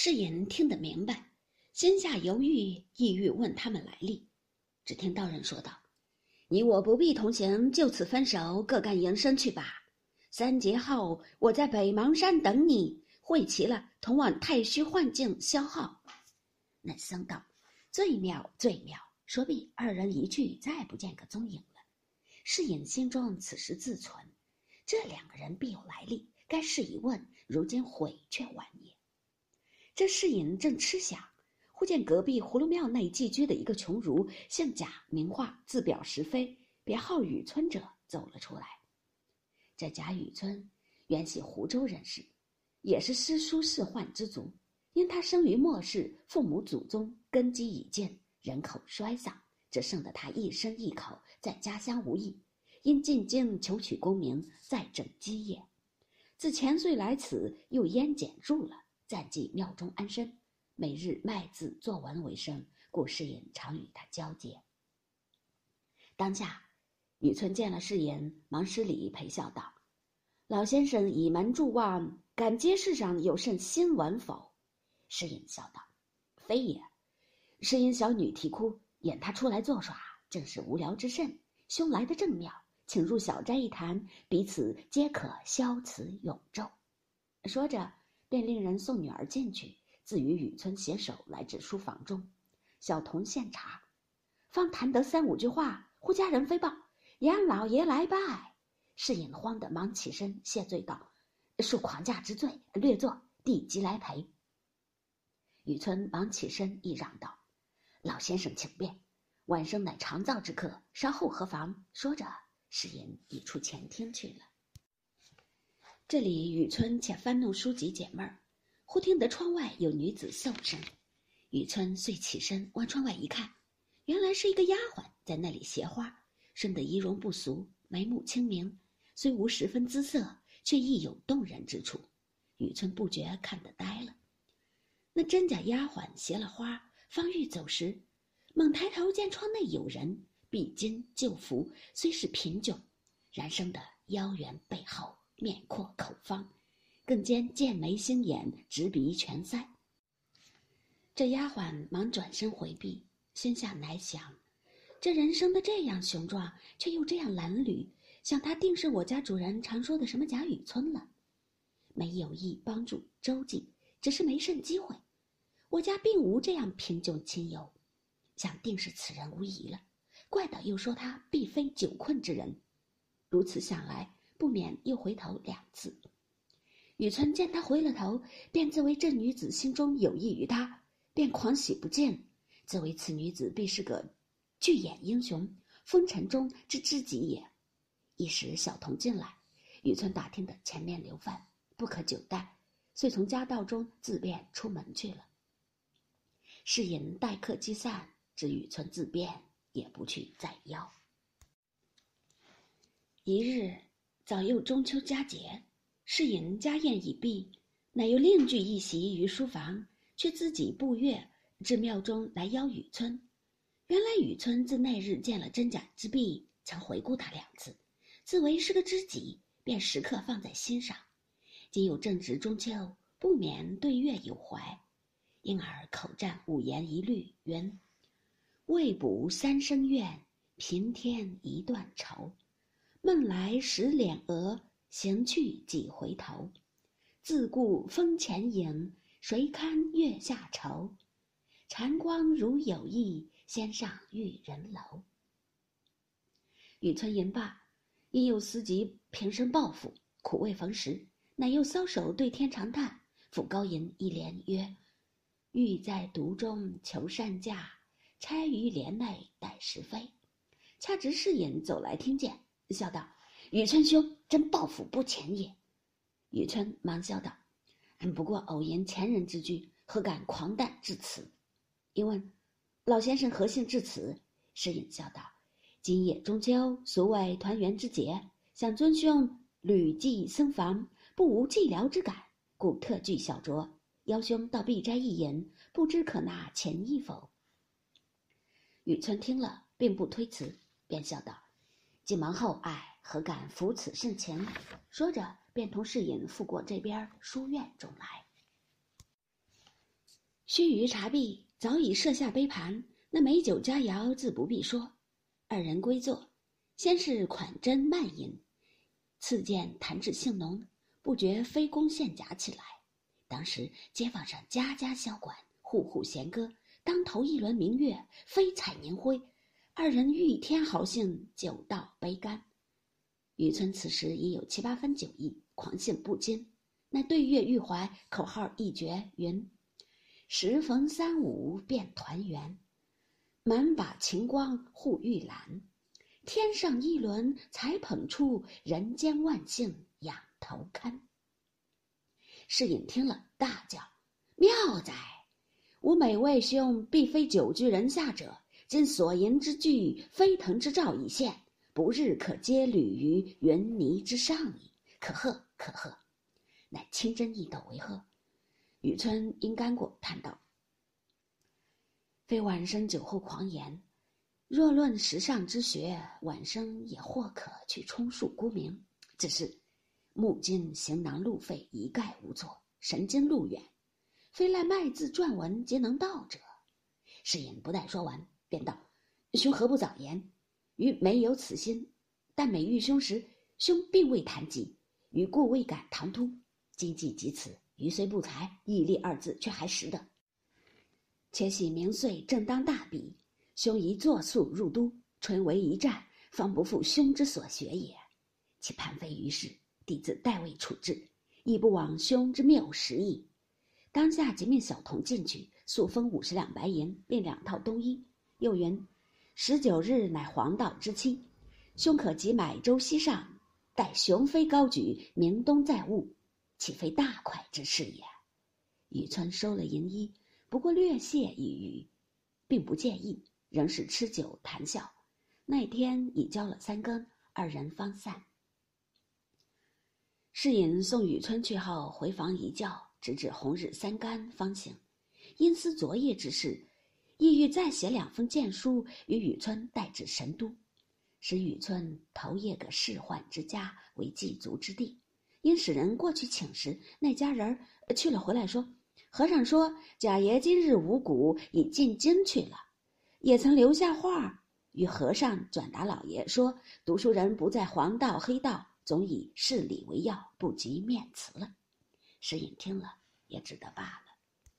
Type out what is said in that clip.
世隐听得明白，心下犹豫，意欲问他们来历。只听道人说道：“你我不必同行，就此分手，各干营生去吧。三节后，我在北邙山等你，会齐了，同往太虚幻境消耗。”那僧道：“最妙，最妙！说毕，二人一去，再不见个踪影了。”世隐心中此时自存：这两个人必有来历，该试一问，如今悔却晚也。这侍饮正痴想，忽见隔壁葫芦庙内寄居的一个穷儒，姓贾，名化，字表石飞，别号雨村者走了出来。这贾雨村原系湖州人士，也是诗书仕宦之族。因他生于末世，父母祖宗根基已尽，人口衰丧，只剩得他一生一口在家乡无益。因进京求取功名，再整基业。自前岁来此，又烟减住了。暂寄庙中安身，每日卖字作文为生，故世隐常与他交接。当下，雨村见了世隐，忙施礼陪笑道：“老先生倚门祝望，敢接世上有甚新闻否？”世隐笑道：“非也，是因小女啼哭，引他出来作耍，正是无聊之甚。兄来的正妙，请入小斋一谈，彼此皆可消此永昼。”说着。便令人送女儿进去，自与雨村携手来至书房中，小童献茶，方谈得三五句话，忽家人飞报：“严老爷来拜。”世隐慌得忙起身谢罪道：“恕狂驾之罪，略坐，弟即来陪。”雨村忙起身亦嚷道：“老先生请便，晚生乃长造之客，稍后何妨？”说着，世隐已出前厅去了。这里雨村且翻弄书籍解闷儿，忽听得窗外有女子笑声，雨村遂起身往窗外一看，原来是一个丫鬟在那里携花，生得仪容不俗，眉目清明，虽无十分姿色，却亦有动人之处。雨村不觉看得呆了。那真假丫鬟携了花，方欲走时，猛抬头见窗内有人，比金旧服，虽是贫窘，然生得腰圆背厚。面阔口方，更兼剑眉星眼，直鼻全腮。这丫鬟忙转身回避，心下乃想：这人生的这样雄壮，却又这样褴褛，想他定是我家主人常说的什么贾雨村了。没有意帮助周济，只是没甚机会。我家并无这样贫穷亲友，想定是此人无疑了。怪道又说他必非久困之人，如此想来。不免又回头两次，雨村见他回了头，便自为这女子心中有意于他，便狂喜不见，自为此女子必是个巨眼英雄，风尘中之知己也。一时小童进来，雨村打听的前面留饭，不可久待，遂从家道中自便出门去了。是饮待客积散，知雨村自便，也不去再邀。一日。早又中秋佳节，世隐家宴已毕，乃又另具一席于书房，却自己步月至庙中来邀雨村。原来雨村自那日见了真假之壁，曾回顾他两次，自为是个知己，便时刻放在心上。今又正值中秋，不免对月有怀，因而口占五言一律，云：“未卜三生愿，平添一段愁。”梦来时脸额，行去几回头。自顾风前影，谁堪月下愁？禅光如有意，先上玉人楼。雨村言罢，因又思及平生抱负，苦未逢时，乃又搔首对天长叹，抚高吟一联曰：“欲在独中求善价，钗于帘内待时飞。”恰值世隐走来，听见。笑道：“雨村兄真抱负不浅也。”雨村忙笑道：“不过偶言前人之句，何敢狂诞至此？”一问：“老先生何幸至此？”诗隐笑道：“今夜中秋，俗谓团圆之节，想尊兄旅寄僧房，不无寂寥之感，故特具小酌，邀兄到碧斋一饮，不知可纳前意否？”雨村听了，并不推辞，便笑道。急忙后，哎，何敢扶此盛情？说着，便同侍隐赴过这边书院中来。须臾茶毕，早已设下杯盘，那美酒佳肴自不必说。二人归坐，先是款斟慢饮，次见弹指兴浓，不觉飞弓献甲起来。当时街坊上家家箫管，户户弦歌，当头一轮明月，飞彩凝辉。二人欲添豪兴，酒到杯干。雨村此时已有七八分酒意，狂兴不禁，乃对月欲怀，口号一绝，云：“时逢三五便团圆，满把晴光护玉兰。天上一轮才捧出，人间万幸仰头看。”世隐听了，大叫：“妙哉！吾每为兄，必非久居人下者。今所言之句，飞腾之兆已现。”不日可接履于云泥之上矣，可贺可贺！乃清真易斗为贺。雨村因干果，叹道：“非晚生酒后狂言，若论时尚之学，晚生也或可去充数沽名。只是目今行囊路费一概无措，神经路远，非赖卖字撰文皆能到者。”世隐不待说完，便道：“兄何不早言？”余没有此心，但每遇兄时，兄并未谈及，余故未敢唐突。今既及此，余虽不才，毅力二字却还识得。且喜明岁正当大比，兄宜作速入都，春为一战，方不负兄之所学也。其盘非于世，弟子代为处置，亦不枉兄之谬识矣。当下即命小童进去，速封五十两白银，并两套冬衣。又云。十九日乃黄道之期，兄可即买舟西上，待雄飞高举，明东再晤，岂非大快之事也？雨村收了银衣，不过略谢一语，并不介意，仍是吃酒谈笑。那天已交了三更，二人方散。世隐送雨村去后，回房一觉，直至红日三竿方醒，因思昨夜之事。意欲再写两封荐书与雨村带至神都，使雨村投谒个世宦之家为祭足之地。因使人过去请时，那家人去了回来说：“和尚说贾爷今日五谷已进京去了，也曾留下话与和尚转达老爷说，读书人不在黄道黑道，总以事理为要，不及面辞了。”石隐听了，也只得罢了。